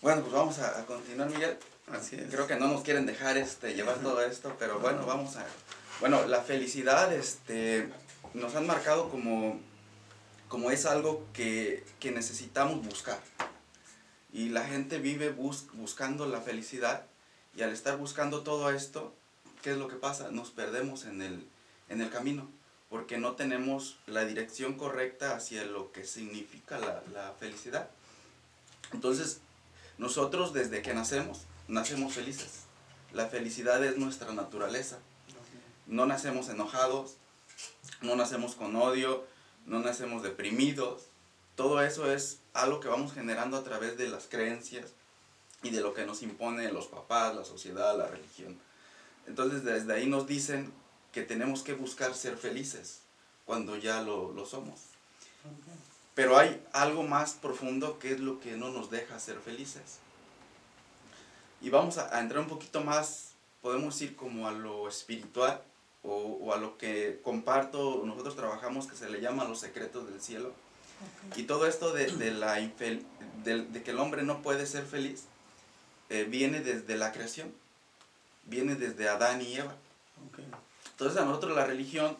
Bueno, pues vamos a, a continuar, Miguel. Así es. Creo que no nos quieren dejar este, llevar todo esto, pero bueno, vamos a... Bueno, la felicidad este, nos han marcado como, como es algo que, que necesitamos buscar. Y la gente vive bus- buscando la felicidad y al estar buscando todo esto, ¿qué es lo que pasa? Nos perdemos en el, en el camino porque no tenemos la dirección correcta hacia lo que significa la, la felicidad. Entonces, nosotros desde que nacemos, nacemos felices. La felicidad es nuestra naturaleza. No nacemos enojados, no nacemos con odio, no nacemos deprimidos. Todo eso es algo que vamos generando a través de las creencias y de lo que nos impone los papás, la sociedad, la religión. Entonces desde ahí nos dicen que tenemos que buscar ser felices cuando ya lo, lo somos. Pero hay algo más profundo que es lo que no nos deja ser felices. Y vamos a, a entrar un poquito más, podemos ir como a lo espiritual o, o a lo que comparto, nosotros trabajamos que se le llaman los secretos del cielo. Y todo esto de, de la infel- de, de que el hombre no puede ser feliz eh, viene desde la creación, viene desde Adán y Eva. Ok. Entonces a nosotros la religión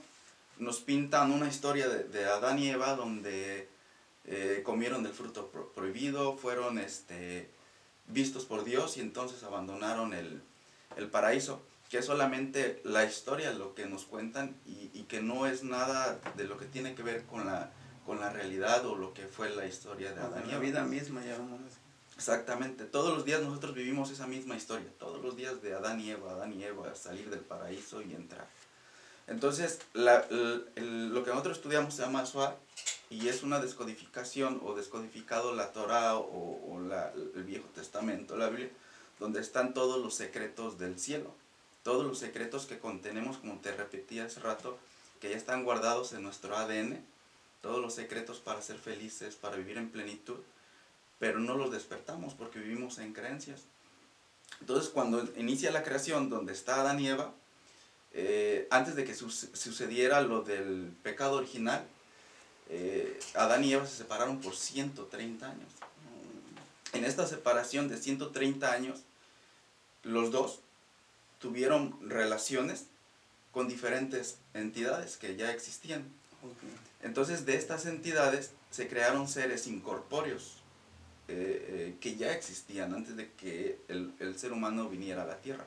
nos pintan una historia de, de Adán y Eva donde eh, comieron del fruto pro- prohibido, fueron este, vistos por Dios y entonces abandonaron el, el paraíso, que es solamente la historia lo que nos cuentan y, y que no es nada de lo que tiene que ver con la, con la realidad o lo que fue la historia de Adán y La vida misma ya vamos. Exactamente, todos los días nosotros vivimos esa misma historia, todos los días de Adán y Eva, Adán y Eva, salir del paraíso y entrar. Entonces, la- el- el- lo que nosotros estudiamos se llama Suar y es una descodificación o descodificado la Torah o, el Viejo Testamento, la Biblia, donde están todos los secretos del cielo, todos los secretos que contenemos, como te repetí hace rato, que ya están guardados en nuestro ADN, todos los secretos para ser felices, para vivir en plenitud pero no los despertamos porque vivimos en creencias. Entonces, cuando inicia la creación, donde está Adán y Eva, eh, antes de que suce- sucediera lo del pecado original, eh, Adán y Eva se separaron por 130 años. En esta separación de 130 años, los dos tuvieron relaciones con diferentes entidades que ya existían. Entonces de estas entidades se crearon seres incorpóreos eh, eh, que ya existían antes de que el, el ser humano viniera a la Tierra.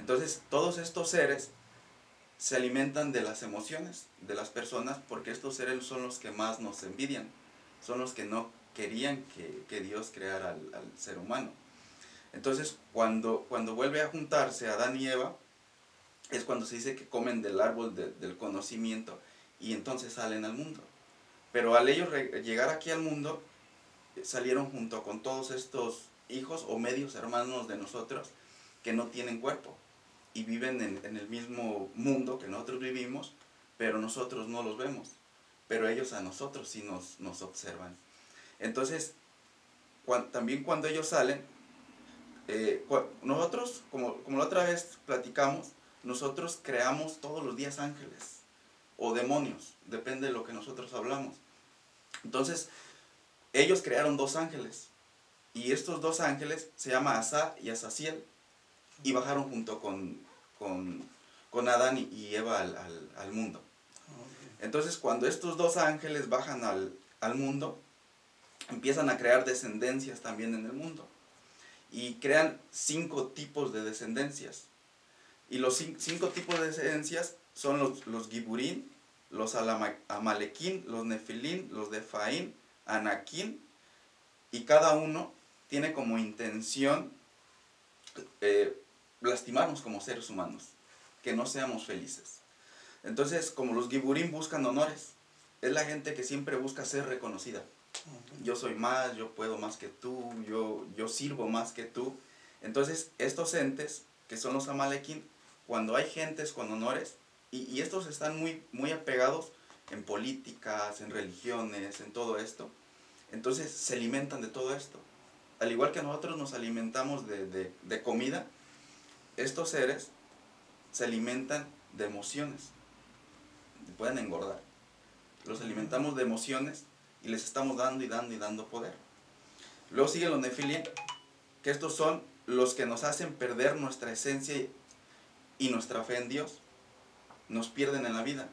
Entonces todos estos seres se alimentan de las emociones de las personas porque estos seres son los que más nos envidian, son los que no querían que, que Dios creara al, al ser humano. Entonces cuando, cuando vuelve a juntarse Adán y Eva, es cuando se dice que comen del árbol de- del conocimiento y entonces salen al mundo. Pero al ellos llegar aquí al mundo, salieron junto con todos estos hijos o medios hermanos de nosotros que no tienen cuerpo y viven en, el mismo mundo que nosotros vivimos, pero nosotros no los vemos. Pero ellos a nosotros sí nos, nos observan. Entonces, también cuando ellos salen, eh, nosotros, como, como la otra vez platicamos, nosotros creamos todos los días ángeles o demonios, depende de lo que nosotros hablamos. Entonces, ellos crearon dos ángeles y estos dos ángeles se llaman Asa y Asaciel y bajaron junto con, con, con Adán y- y Eva al, al- al mundo. Entonces, cuando estos dos ángeles bajan al, al mundo, empiezan a crear descendencias también en el mundo. Y crean cinco tipos de descendencias. Y los cin- cinco tipos de descendencias son los, los Giburín, los Amalequín, los Nefilín, los Defaín, Anaquín. Y cada uno tiene como intención eh, lastimarnos como seres humanos, que no seamos felices. Entonces, como los Giburín buscan honores, es la gente que siempre busca ser reconocida. Yo soy más, yo puedo más que tú, yo, yo sirvo más que tú. Entonces, estos entes, que son los Amalequín, cuando hay gentes con honores, y, y estos están muy, muy apegados en políticas, en religiones, en todo esto, entonces se alimentan de todo esto. Al igual que nosotros nos alimentamos de, de- de comida, estos seres se alimentan de emociones. Pueden engordar. Los alimentamos de emociones y les estamos dando y dando y dando poder. Luego siguen los nefilim, que estos son los que nos hacen perder nuestra esencia y nuestra fe en Dios. Nos pierden en la vida.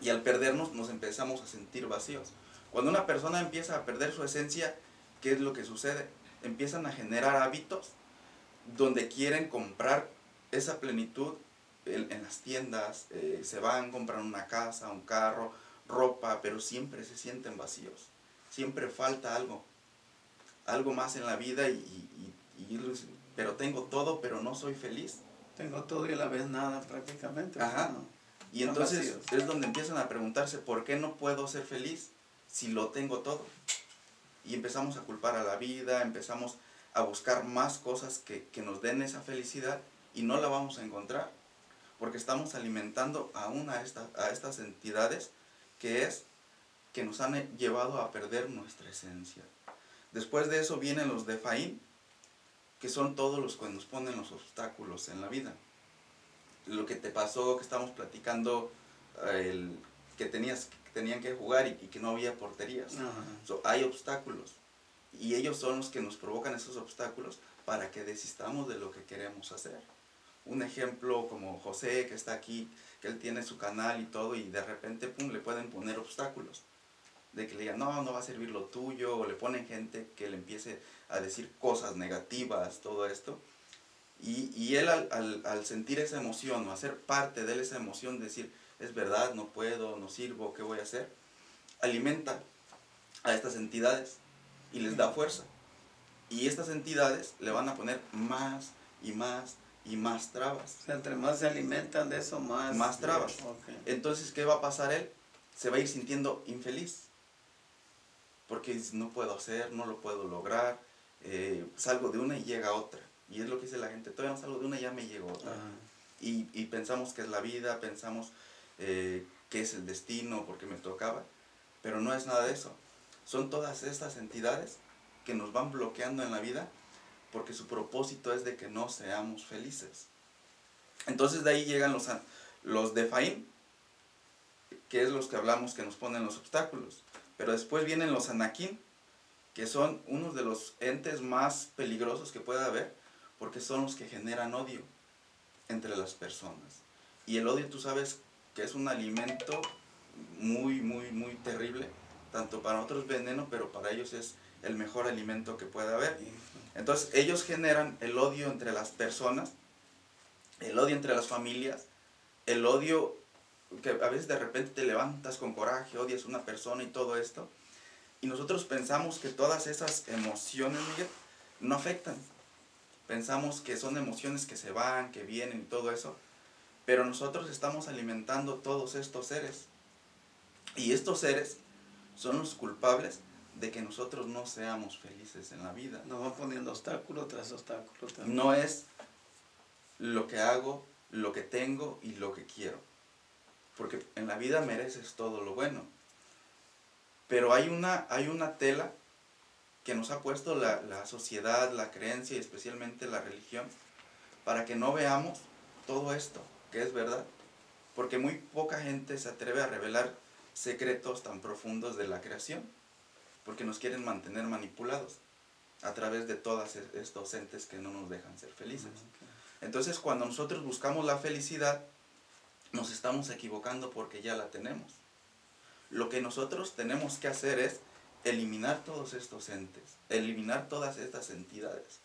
Y al perdernos nos empezamos a sentir vacíos. Cuando una persona empieza a perder su esencia, ¿qué es lo que sucede? Empiezan a generar hábitos donde quieren comprar esa plenitud en, las tiendas, eh, se van, compran una casa, un carro, ropa, pero siempre se sienten vacíos. Siempre falta algo, algo más en la vida y, pero tengo todo, pero no soy feliz. Tengo todo y a la vez nada prácticamente. Ajá. Y entonces es donde empiezan a preguntarse, ¿por qué no puedo ser feliz si lo tengo todo? Y empezamos a culpar a la vida, empezamos a buscar más cosas que, que nos den esa felicidad y no la vamos a encontrar porque estamos alimentando aún a, esta, a estas entidades que es que nos han llevado a perder nuestra esencia. Después de eso vienen los de Faín, que son todos los que nos ponen los obstáculos en la vida. Lo que te pasó, que estamos platicando, el, que tenías, tenían que jugar y, que no había porterías. hay obstáculos y ellos son los que nos provocan esos obstáculos para que desistamos de lo que queremos hacer un ejemplo como José que está aquí, que él tiene su canal y todo y de repente pum, le pueden poner obstáculos. De que le digan, no, no va a servir lo tuyo, o le ponen gente que le empiece a decir cosas negativas, todo esto. Y, y él al, al, al, sentir esa emoción o hacer parte de él esa emoción, decir, es verdad, no puedo, no sirvo, ¿qué voy a hacer? Alimenta a estas entidades y les da fuerza. Y estas entidades le van a poner más y más y más trabas. entre más se alimentan de eso, más... Más trabas. Entonces, ¿qué va a pasar él? Se va a ir sintiendo infeliz. Porque no puedo hacer, no lo puedo lograr, eh, salgo de una y llega otra. Y es lo que dice la gente, todavía no salgo de una y ya me llegó otra. Y, y, pensamos que es la vida, pensamos eh, que es el destino porque me tocaba, pero no es nada de eso. Son todas estas entidades que nos van bloqueando en la vida porque su propósito es de que no seamos felices. Entonces de ahí llegan los, los de Faín, que es los que hablamos que nos ponen los obstáculos. Pero después vienen los Anakin, que son unos de los entes más peligrosos que pueda haber, porque son los que generan odio entre las personas. Y el odio tú sabes que es un alimento muy, muy, muy terrible, tanto para otros veneno, pero para ellos es el mejor alimento que pueda haber. Entonces ellos generan el odio entre las personas, el odio entre las familias, el odio que a veces de repente te levantas con coraje, odias a una persona y todo esto. Y nosotros pensamos que todas esas emociones, Miguel, no afectan. Pensamos que son emociones que se van, que vienen y todo eso. Pero nosotros estamos alimentando todos estos seres. Y estos seres son los culpables de que nosotros no seamos felices en la vida. Nos van poniendo obstáculo tras obstáculo. No es lo que hago, lo que tengo y lo que quiero. Porque en la vida mereces todo lo bueno. Pero hay una, hay una tela que nos ha puesto la, la sociedad, la creencia y especialmente la religión para que no veamos todo esto, que es verdad. Porque muy poca gente se atreve a revelar secretos tan profundos de la creación porque nos quieren mantener manipulados a través de todas e-, estos entes que no nos dejan ser felices. Entonces, cuando nosotros buscamos la felicidad, nos estamos equivocando porque ya la tenemos. Lo que nosotros tenemos que hacer es eliminar todos estos entes, eliminar todas estas entidades.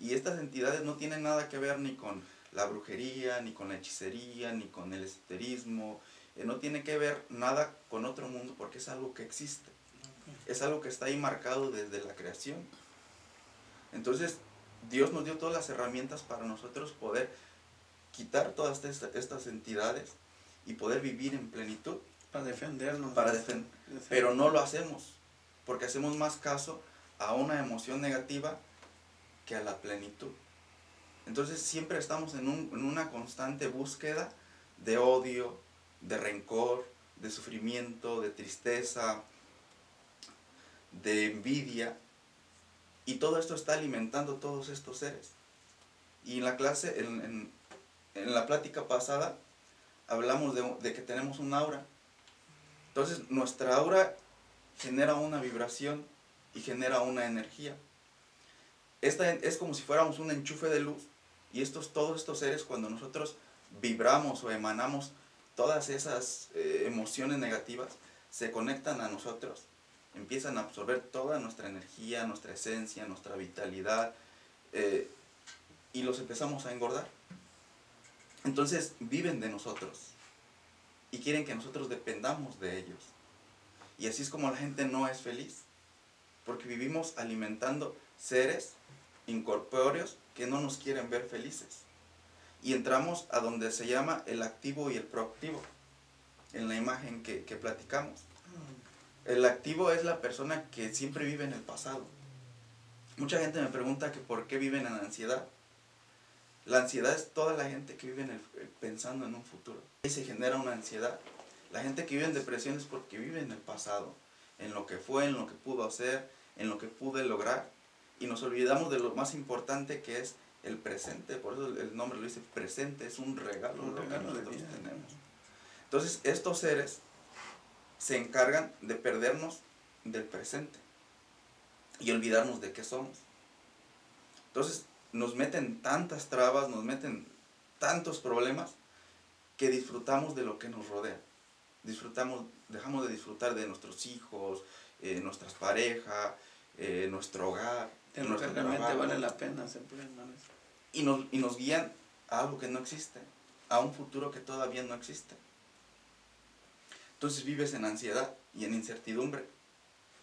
Y estas entidades no tienen nada que ver ni con la brujería, ni con la hechicería, ni con el esoterismo, eh, no tiene que ver nada con otro mundo porque es algo que existe es algo que está ahí marcado desde la creación. Entonces, Dios nos dio todas las herramientas para nosotros poder quitar todas estas entidades y poder vivir en plenitud. Para defendernos. Para. Pero no lo hacemos, porque hacemos más caso a una emoción negativa que a la plenitud. Entonces siempre estamos en, en una constante búsqueda de odio, de rencor, de sufrimiento, de tristeza, de envidia, y todo esto está alimentando todos estos seres. Y en la clase, en, la plática pasada, hablamos de, de, que tenemos un aura. Entonces, nuestra aura genera una vibración y genera una energía. esta es como si fuéramos un enchufe de luz y estos, todos estos seres cuando nosotros vibramos o emanamos todas esas eh, emociones negativas, se conectan a nosotros, empiezan a absorber toda nuestra energía, nuestra esencia, nuestra vitalidad, eh, y los empezamos a engordar. Entonces viven de nosotros y quieren que nosotros dependamos de ellos. Y así es como la gente no es feliz, porque vivimos alimentando seres incorpóreos que no nos quieren ver felices. Y entramos a donde se llama el activo y el proactivo, en la imagen que, platicamos. El activo es la persona que siempre vive en el pasado. Mucha gente me pregunta que por qué viven en ansiedad. La ansiedad es toda la gente que vive el, pensando en un futuro. Y se genera una ansiedad. La gente que vive en depresión es porque vive en el pasado, en lo que fue, en lo que pudo hacer, en lo que pude lograr. Y nos olvidamos de lo más importante que es el presente. Por eso el nombre lo dice presente, es un regalo, lo que nosotros tenemos. Entonces, estos seres se encargan de perdernos del presente y olvidarnos de qué somos. Entonces nos meten tantas trabas, nos meten tantos problemas que disfrutamos de lo que nos rodea. Disfrutamos, dejamos de disfrutar de nuestros hijos, eh, nuestras parejas, eh, nuestro hogar. De lo que realmente vale la pena y nos, y nos guían a algo que no existe, a un futuro que todavía no existe. Entonces vives en ansiedad y en incertidumbre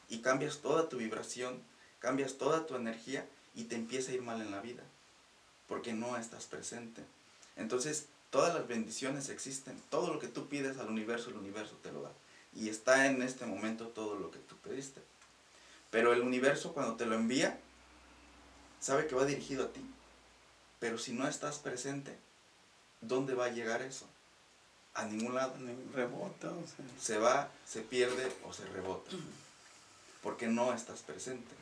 y cambias toda tu vibración, cambias toda tu energía y te empieza a ir mal en la vida porque no estás presente. Entonces todas las bendiciones existen, todo lo que tú pides al universo, el universo te lo da. Y está en este momento todo lo que tú pediste. Pero el universo cuando te lo envía, sabe que va dirigido a ti. Pero si no estás presente, ¿dónde va a llegar eso? a ningún lado. Rebota. Se va, se pierde o se rebota. Porque no estás presente.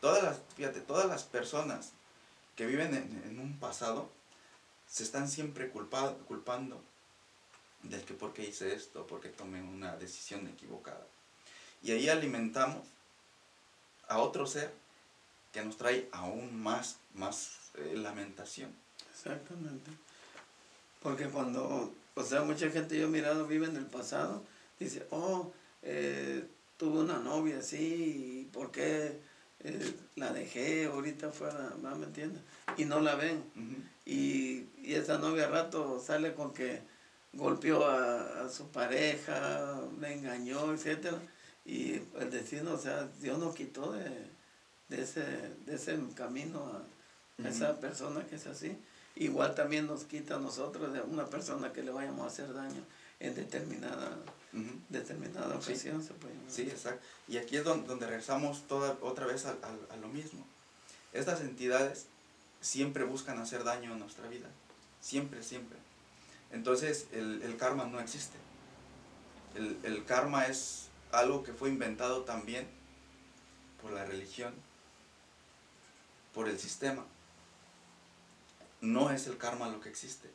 Todas las, fíjate, todas las personas que viven en, un pasado se están siempre culpado, culpando del que por qué hice esto, por qué tomé una decisión equivocada. Y ahí alimentamos a otro ser que nos trae aún más, más eh, lamentación. Exactamente. Porque cuando o sea, mucha gente yo he mirado vive en el pasado, dice, oh, eh, tuve una novia así, ¿y por qué eh, la dejé ahorita fuera? ¿Me entiendes? Y no la ven. y, y, esa novia rato sale con que golpeó a, su pareja, me engañó, etc. Y el destino, o sea, Dios nos quitó de, de, ese, de ese camino a esa persona que es así igual también nos quita a nosotros de una persona que le vayamos a hacer daño en determinada, determinada ocasión. Sí. exacto. Y aquí es donde, regresamos toda, otra vez a, lo mismo. Estas entidades siempre buscan hacer daño a nuestra vida. Siempre, siempre. Entonces el, karma no existe. El, el karma es algo que fue inventado también por la religión, por el sistema no es el karma lo que existe.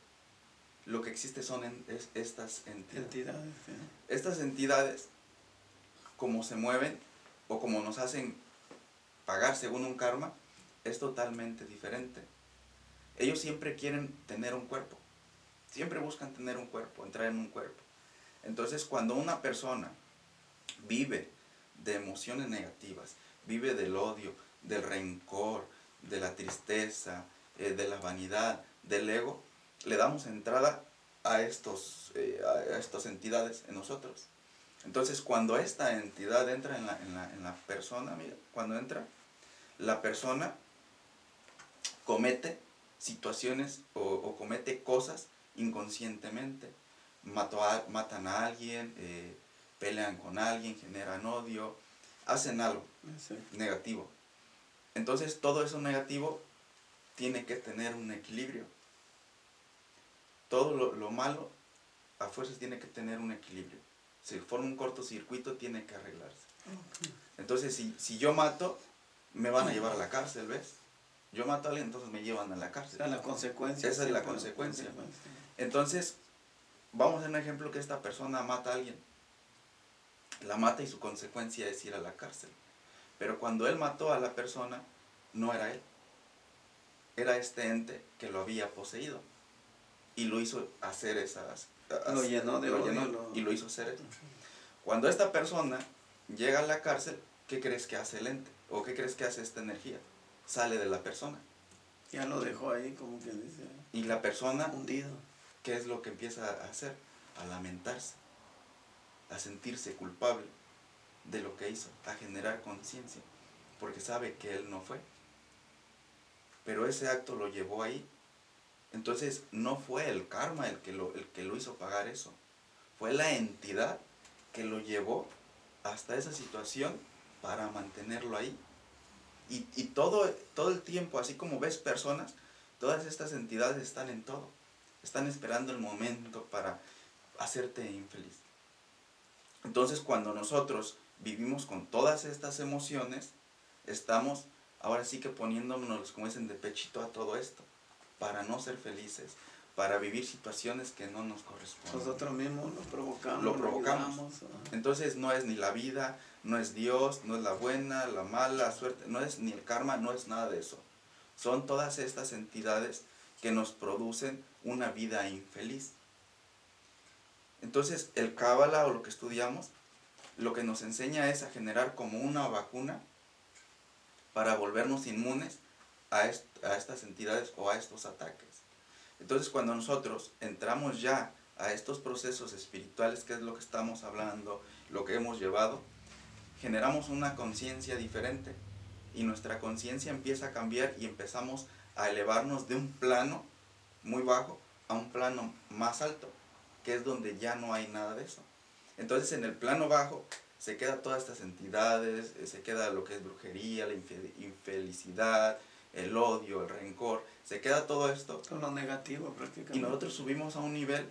Lo que existe son estas entidades. Estas entidades, como se mueven o como nos hacen pagar según un karma, es totalmente diferente. Ellos siempre quieren tener un cuerpo. Siempre buscan tener un cuerpo, entrar en un cuerpo. Entonces, cuando una persona vive de emociones negativas, vive del odio, del rencor, de la tristeza, eh, de la vanidad, del ego, le damos entrada a, estos, eh, a estas entidades en nosotros. Entonces, cuando esta entidad entra en la, en la, en la persona, mira, cuando entra, la persona comete situaciones o, comete cosas inconscientemente. A, matan a alguien, eh, pelean con alguien, generan odio, hacen algo negativo. Entonces todo eso negativo tiene que tener un equilibrio. Todo lo, malo a fuerzas tiene que tener un equilibrio. Si forma un cortocircuito, tiene que arreglarse. Entonces, si, si yo mato, me van a llevar a la cárcel, ¿ves? Yo mato a alguien, entonces me llevan a la cárcel. la consecuencia. Esa es la consecuencia. Entonces, vamos a hacer un ejemplo que esta persona mata a alguien. La mata y su consecuencia es ir a la cárcel. Pero cuando él mató a la persona, no era él. Era este ente que lo había poseído. Y lo hizo hacer esas... Lo llenó de lo odio, llenó lo- y lo hizo hacer eso. Cuando esta persona llega a la cárcel, ¿qué crees que hace el ente? ¿O qué crees que hace esta energía? Sale de la persona. Ya lo dejó ahí, como que dice, Y la persona, hundido. ¿qué es lo que empieza a hacer? A lamentarse, a sentirse culpable de lo que hizo, a generar conciencia, porque sabe que él no fue. Pero ese acto lo llevó ahí. Entonces no fue el karma el que lo, el que lo hizo pagar eso. Fue la entidad que lo llevó hasta esa situación para mantenerlo ahí. Y, y todo, todo el tiempo, así como ves personas, todas estas entidades están en todo. Están esperando el momento para hacerte infeliz. Entonces cuando nosotros vivimos con todas estas emociones, estamos ahora sí que poniéndonos, como dicen, de pechito a todo esto, para no ser felices, para vivir situaciones que no nos corresponden. Nosotros mismos lo provocamos. Lo provocamos. ayudamos, ah. Entonces no es ni la vida, no es Dios, no es la buena, la mala suerte, no es ni el karma, no es nada de eso. Son todas estas entidades que nos producen una vida infeliz. Entonces el Cábala o lo que estudiamos, lo que nos enseña es a generar como una vacuna para volvernos inmunes a, a estas entidades o a estos ataques. Entonces cuando nosotros entramos ya a estos procesos espirituales, que es lo que estamos hablando, lo que hemos llevado, generamos una conciencia diferente y nuestra conciencia empieza a cambiar y empezamos a elevarnos de un plano muy bajo a un plano más alto, que es donde ya no hay nada de eso. Entonces en el plano bajo se queda todas estas entidades, eh, se queda lo que es brujería, la infe- infelicidad, el odio, el rencor, se queda todo esto Con lo negativo prácticamente. y nosotros subimos a un nivel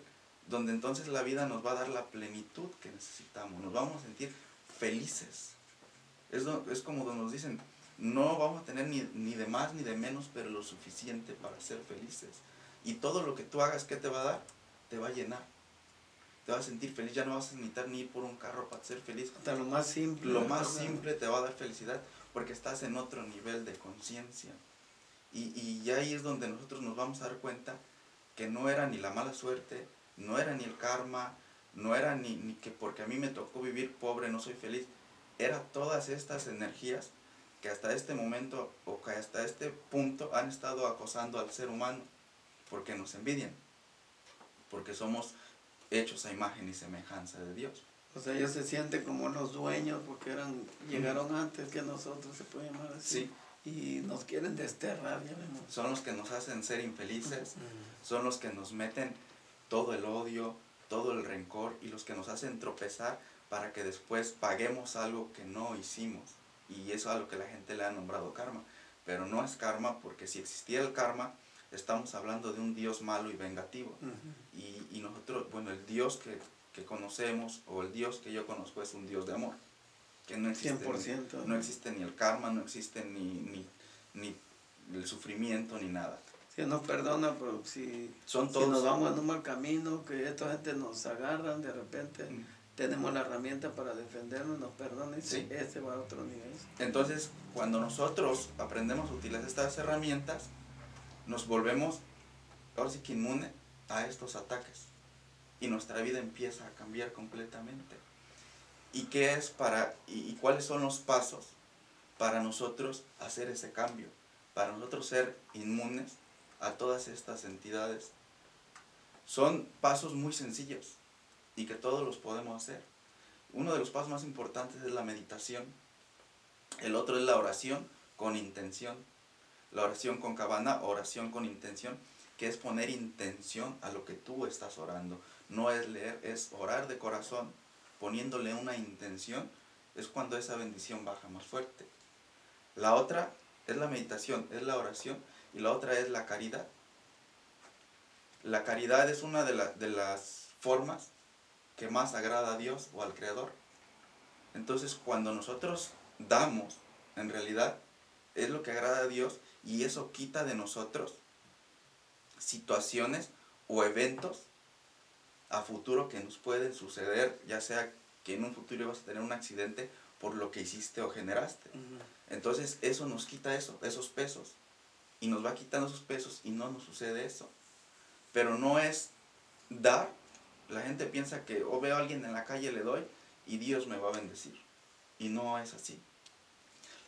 donde entonces la vida nos va a dar la plenitud que necesitamos, nos vamos a sentir felices. Es, es como donde nos dicen, no vamos a tener ni, ni de más ni de menos, pero lo suficiente para ser felices. Y todo lo que tú hagas, ¿qué te va a dar? Te va a llenar. Te vas a sentir feliz, ya no vas a necesitar ni ir por un carro para ser feliz. Hasta lo más simple. Lo más simple te va a dar felicidad porque estás en otro nivel de conciencia. Y, y ahí es donde nosotros nos vamos a dar cuenta que no era ni la mala suerte, no era ni el karma, no era ni, ni que porque a mí me tocó vivir pobre no soy feliz. Era todas estas energías que hasta este momento o que hasta este punto han estado acosando al ser humano porque nos envidian, porque somos hechos a imagen y semejanza de Dios. O sea, ellos se sienten como los dueños porque eran llegaron antes que nosotros, se puede llamar así. Y nos quieren desterrar, ya vemos. son los que nos hacen ser infelices, son los que nos meten todo el odio, todo el rencor y los que nos hacen tropezar para que después paguemos algo que no hicimos. Y eso es a lo que la gente le ha nombrado karma. Pero no es karma porque si existiera el karma, estamos hablando de un Dios malo y vengativo. Ujú. Y, y nosotros, bueno, el Dios que, que conocemos o el Dios que yo conozco es un Dios de amor. Que no existe, 100%. no existe ni el karma, no existe ni, ni, ni el sufrimiento, ni nada. Si nos perdona, pero si, Son si todos. nos vamos en un mal camino, que esta gente nos agarran, de repente Mm. tenemos la herramienta para defendernos, nos perdonan y Sí. ese va a otro nivel. Entonces, cuando nosotros aprendemos a utilizar estas herramientas, nos volvemos, ahora sí a estos ataques. Y nuestra vida empieza a cambiar completamente. ¿Y qué es para, y cuáles son los pasos para nosotros hacer ese cambio? Para nosotros ser inmunes a todas estas entidades. Son pasos muy sencillos y que todos los podemos hacer. Uno de los pasos más importantes es la meditación. El otro es la oración con intención. La oración con cabana, oración con intención, que es poner intención a lo que tú estás orando. No es leer, es orar de corazón, poniéndole una intención, es cuando esa bendición baja más fuerte. La otra es la meditación, es la oración, y la otra es la caridad. La caridad es una de, la- de las formas que más agrada a Dios o al Creador. Entonces, cuando nosotros damos, en realidad, es lo que agrada a Dios y eso quita de nosotros situaciones o eventos a futuro que nos pueden suceder, ya sea que en un futuro vas a tener un accidente por lo que hiciste o generaste. Entonces eso nos quita eso, esos pesos. Y nos va quitando esos pesos y no nos sucede eso. Pero no es dar. La gente piensa que o veo a alguien en la calle, le doy y Dios me va a bendecir. Y no es así.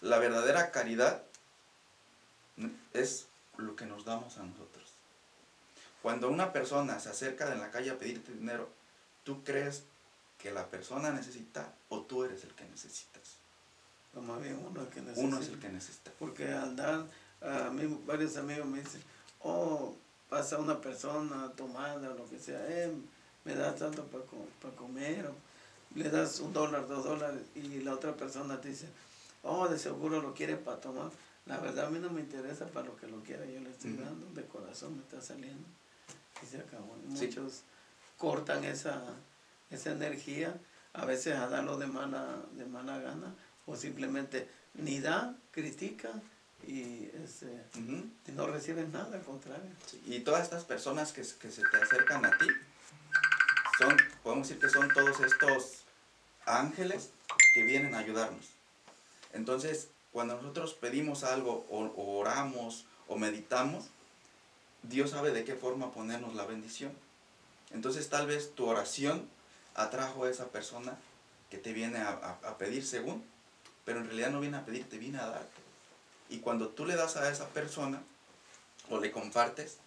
La verdadera caridad es lo que nos damos a nosotros. Cuando una persona se acerca en la calle a pedirte dinero, ¿tú crees que la persona necesita o tú eres el que necesitas? O más bien uno es el que necesita. Uno es el que necesita. Porque al dar, a mí varios amigos me dicen, oh, pasa una persona tomada o lo que sea, eh, me da tanto para comer, o le das un dólar, dos dólares, y la otra persona te dice, oh, de seguro lo quiere para tomar. La verdad a mí no me interesa para lo que lo quiera, yo le estoy dando, de corazón me está saliendo. Y se acabó. muchos cortan esa, esa energía, a veces a darlo de mala, de mala gana, o simplemente ni da, critica y, este, no reciben nada, al contrario. Y todas estas personas que, que se te acercan a ti, son, podemos decir que son todos estos ángeles que vienen a ayudarnos. Entonces, cuando nosotros pedimos algo o, oramos o meditamos, Dios sabe de qué forma ponernos la bendición. Entonces tal vez tu oración atrajo a esa persona que te viene a, pedir según, pero en realidad no viene a pedir, te viene a darte. Y cuando tú le das a esa persona o le compartes,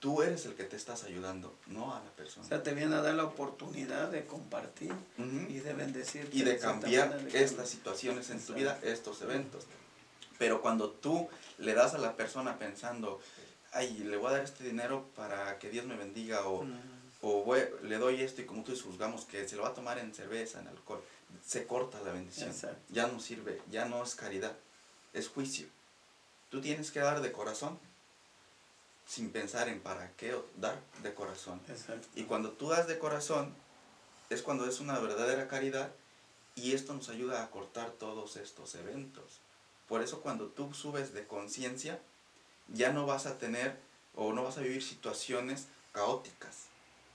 tú eres el que te estás ayudando, no a la persona. O sea, te viene a dar la oportunidad de compartir y de bendecir. Y de cambiar estas situaciones en tu vida, estos eventos. Pero cuando tú le das a la persona pensando, ay, le voy a dar este dinero para que Dios me bendiga, o, o le doy esto y como tú juzgamos que se lo va a tomar en cerveza, en alcohol, se corta la bendición. Ya no sirve, ya no es caridad, es juicio. Tú tienes que dar de corazón sin pensar en para qué dar de corazón. Y cuando tú das de corazón, es cuando es una verdadera caridad y esto nos ayuda a cortar todos estos eventos. Por eso cuando tú subes de conciencia, ya no vas a tener o no vas a vivir situaciones caóticas.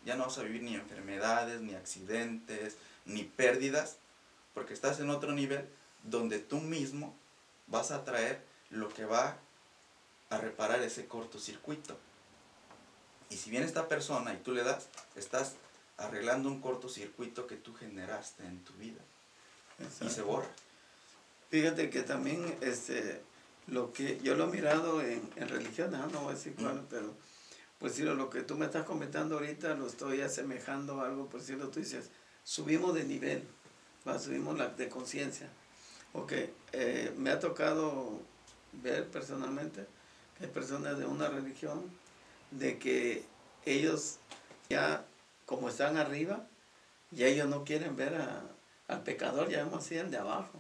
Ya no vas a vivir ni enfermedades, ni accidentes, ni pérdidas, porque estás en otro nivel donde tú mismo vas a traer lo que va a reparar ese cortocircuito. Y si viene esta persona y tú le das, estás arreglando un cortocircuito que tú generaste en tu vida. Y se borra. Fíjate que también este, lo que yo lo he mirado en, en religión, no voy a decir cuál, pero pues si lo, que tú me estás comentando ahorita lo estoy asemejando a algo, por decirlo, tú dices, subimos de nivel, ¿va? subimos la, de conciencia. Ok, eh, me ha tocado ver personalmente hay personas de una religión, de que ellos ya, como están arriba, ya ellos no quieren ver al pecador, ya vemos así el de abajo.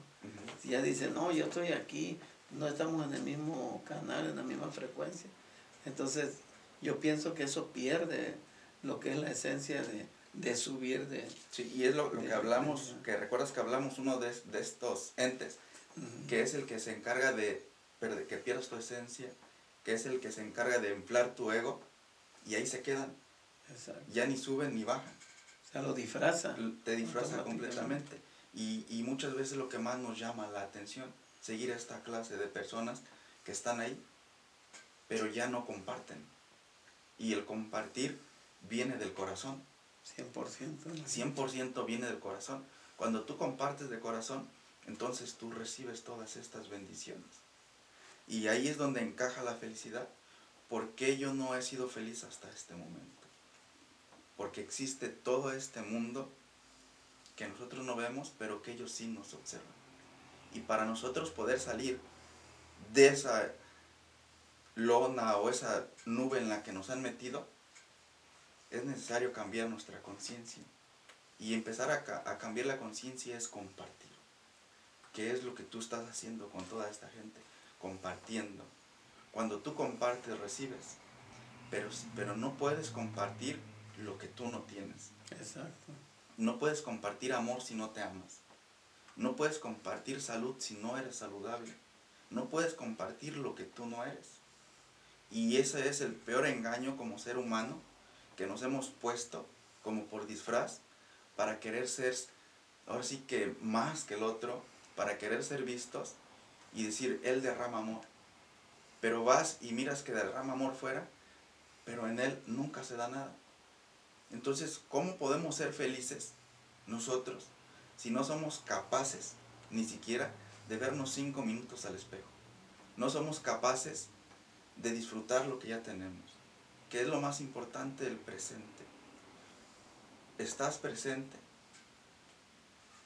Ya dicen, no, yo estoy aquí, no estamos en el mismo canal, en la misma frecuencia. Entonces, yo pienso que eso pierde lo que es la esencia de, subir de... Sí, y es lo, que hablamos, que recuerdas que hablamos uno de, estos entes, que es el que se encarga de, de que pierdas tu esencia, que es el que se encarga de inflar tu ego, y ahí se quedan. Ya ni suben ni bajan. O sea, lo disfraza. Te disfraza completamente. Y, y muchas veces lo que más nos llama la atención, seguir a esta clase de personas que están ahí, pero ya no comparten. Y el compartir viene del corazón. 100%. 100% viene del corazón. Cuando tú compartes de corazón, entonces tú recibes todas estas bendiciones. Y ahí es donde encaja la felicidad. ¿Por qué yo no he sido feliz hasta este momento? Porque existe todo este mundo que nosotros no vemos, pero que ellos sí nos observan. Y para nosotros poder salir de esa lona o esa nube en la que nos han metido, es necesario cambiar nuestra conciencia. Y empezar a, a cambiar la conciencia es compartir. ¿Qué es lo que tú estás haciendo con toda esta gente? Compartiendo. Cuando tú compartes, recibes. Pero, pero no puedes compartir lo que tú no tienes. Exacto. No puedes compartir amor si no te amas. No puedes compartir salud si no eres saludable. No puedes compartir lo que tú no eres. Y ese es el peor engaño como ser humano que nos hemos puesto como por disfraz para querer ser ahora sí que más que el otro, para querer ser vistos y decir, Él derrama amor. Pero vas y miras que derrama amor fuera, pero en Él nunca se da nada. Entonces, ¿cómo podemos ser felices nosotros si no somos capaces ni siquiera de vernos cinco minutos al espejo? No somos capaces de disfrutar lo que ya tenemos, que es lo más importante del presente. ¿Estás presente?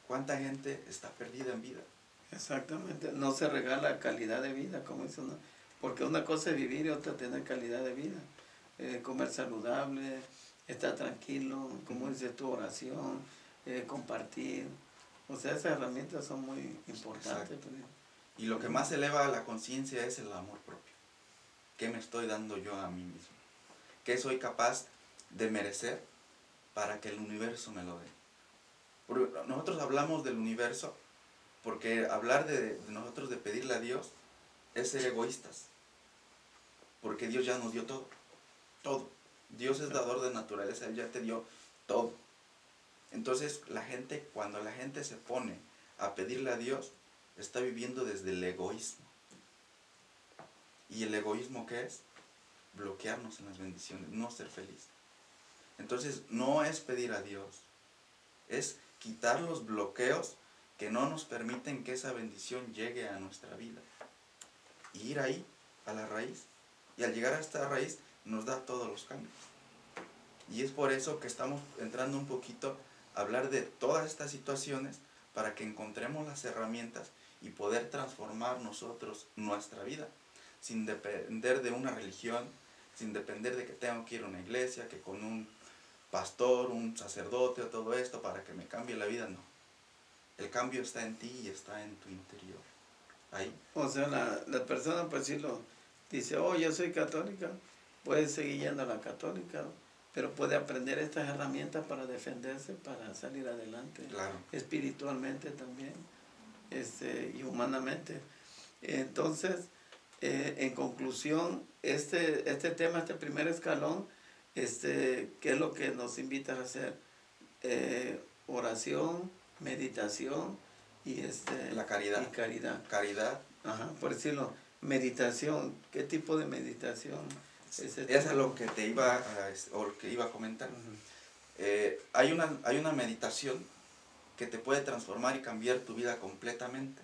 ¿Cuánta gente está perdida en vida? Exactamente, no se regala calidad de vida, como dice uno, porque una cosa es vivir y otra tener calidad de vida. Eh, comer saludable, estar tranquilo, como dice tu oración, eh, compartir. O sea, esas herramientas son muy importantes. Pues. Y lo que más eleva a la conciencia es el amor propio. ¿Qué me estoy dando yo a mí mismo? ¿Qué soy capaz de merecer para que el universo me lo dé? nosotros hablamos del universo porque hablar de, nosotros de pedirle a Dios es ser egoístas. Porque Dios ya nos dio todo. Todo. Dios es dador de naturaleza, Él ya te dio todo. Entonces la gente, cuando la gente se pone a pedirle a Dios, está viviendo desde el egoísmo. ¿Y el egoísmo qué es? Bloquearnos en las bendiciones, no ser feliz. Entonces no es pedir a Dios, es quitar los bloqueos que no nos permiten que esa bendición llegue a nuestra vida. Y ir ahí, a la raíz. Y al llegar a esta raíz, nos da todos los cambios. Y es por eso que estamos entrando un poquito a hablar de todas estas situaciones para que encontremos las herramientas y poder transformar nosotros nuestra vida sin depender de una religión, sin depender de que tengo que ir a una iglesia, que con un pastor, un sacerdote o todo esto para que me cambie la vida, no. El cambio está en ti y está en tu interior. Ahí. O sea, la, la persona pues sí lo dice, oh, yo soy católica, puede seguir yendo a la católica, pero puede aprender estas herramientas para defenderse, para salir adelante, espiritualmente también este, y humanamente. Entonces, eh, en conclusión, este, este tema, este primer escalón, este, ¿qué es lo que nos invita a hacer? Eh, oración, meditación y, este, la caridad. Y caridad. Caridad. Ajá, por decirlo, meditación, ¿qué tipo de meditación? Eso es lo que te iba a, o que iba a comentar. Eh, hay, una, hay una meditación que te puede transformar y cambiar tu vida completamente.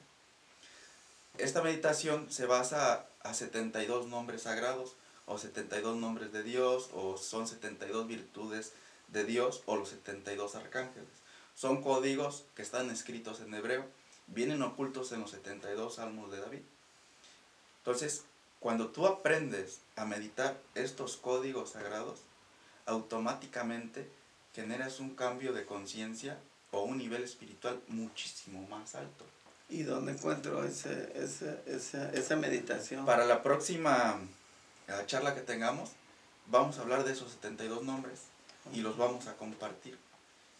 Esta meditación se basa a 72 nombres sagrados, o 72 nombres de Dios, o son 72 virtudes de Dios, o los 72 arcángeles. Son códigos que están escritos en hebreo, vienen ocultos en los 72 salmos de David. Entonces, cuando tú aprendes a meditar estos códigos sagrados, automáticamente generas un cambio de conciencia o un nivel espiritual muchísimo más alto. ¿Y dónde encuentro ese, esa meditación? Para la próxima eh, charla que tengamos, vamos a hablar de esos 72 nombres y los vamos a compartir.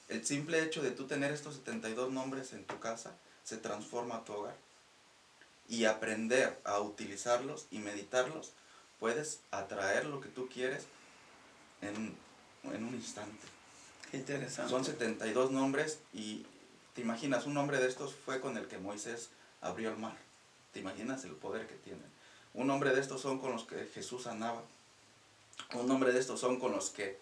El simple hecho de tú tener estos 72 nombres en tu casa se transforma tu hogar y aprender a utilizarlos y meditarlos, puedes atraer lo que tú quieres en, un instante. Qué interesante. Son 72 nombres y te imaginas, un nombre de estos fue con el que Moisés abrió el mar. ¿Te imaginas el poder que tienen? Un nombre de estos son con los que Jesús sanaba. Un nombre de estos son con los que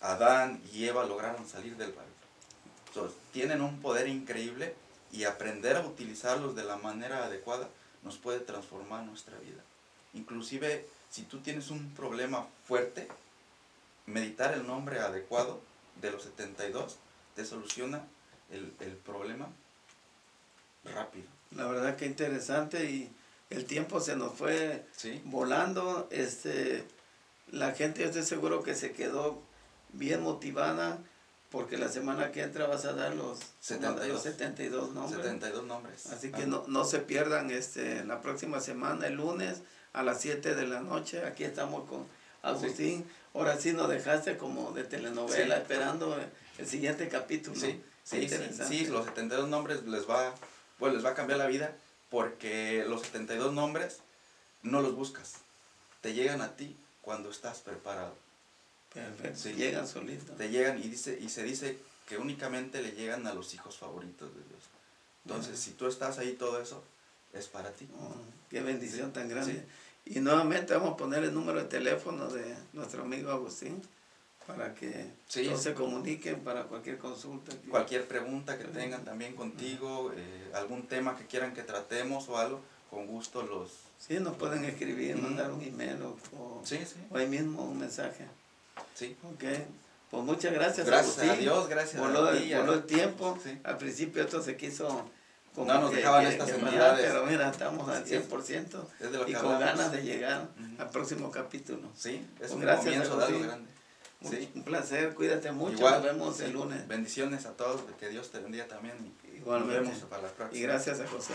Adán y Eva lograron salir del barrio. tienen un poder increíble y aprender a utilizarlos de la manera adecuada nos puede transformar nuestra vida. Inclusive si tú tienes un problema fuerte, meditar el nombre adecuado de los 72 te soluciona el, problema rápido. La verdad que interesante y el tiempo se nos fue volando. Este, la gente yo estoy seguro que se quedó bien motivada porque la semana que entra vas a dar los 72, 72 nombres. 72 nombres. Así que no, no se pierdan este, la próxima semana, el lunes a las 7 de la noche. Aquí estamos con Agustín. Ahora sí nos dejaste como de telenovela esperando el siguiente capítulo. Sí, sí, sí, los 72 nombres les va, pues les va a cambiar la vida porque los 72 nombres no los buscas. Te llegan a ti cuando estás preparado. Perfecto. llegan solitos. Te llegan y, dice, y se dice que únicamente le llegan a los hijos favoritos de Dios. Entonces, si tú estás ahí, todo eso es para ti. Oh, qué bendición tan grande. Y nuevamente vamos a poner el número de teléfono de nuestro amigo Agustín para que todos se comuniquen para cualquier consulta. Cualquier pregunta que tengan también contigo, eh, algún tema que quieran que tratemos o algo, con gusto los... Sí, nos pueden escribir, mandar un email o, o, ahí mismo un mensaje. Sí. Ok. Pues muchas gracias. Gracias a Dios, gracias por a ti. Por el tiempo. Al principio esto se quiso... no nos dejaban estas entidades. Pero mira, estamos al 100% y con ganas de llegar al próximo capítulo. Sí, es pues un gracias comienzo de algo grande. Sí. Un placer, cuídate mucho. nos vemos el lunes. Bendiciones a todos, que Dios te bendiga también. Igualmente. Nos vemos para la próxima. Y gracias a José.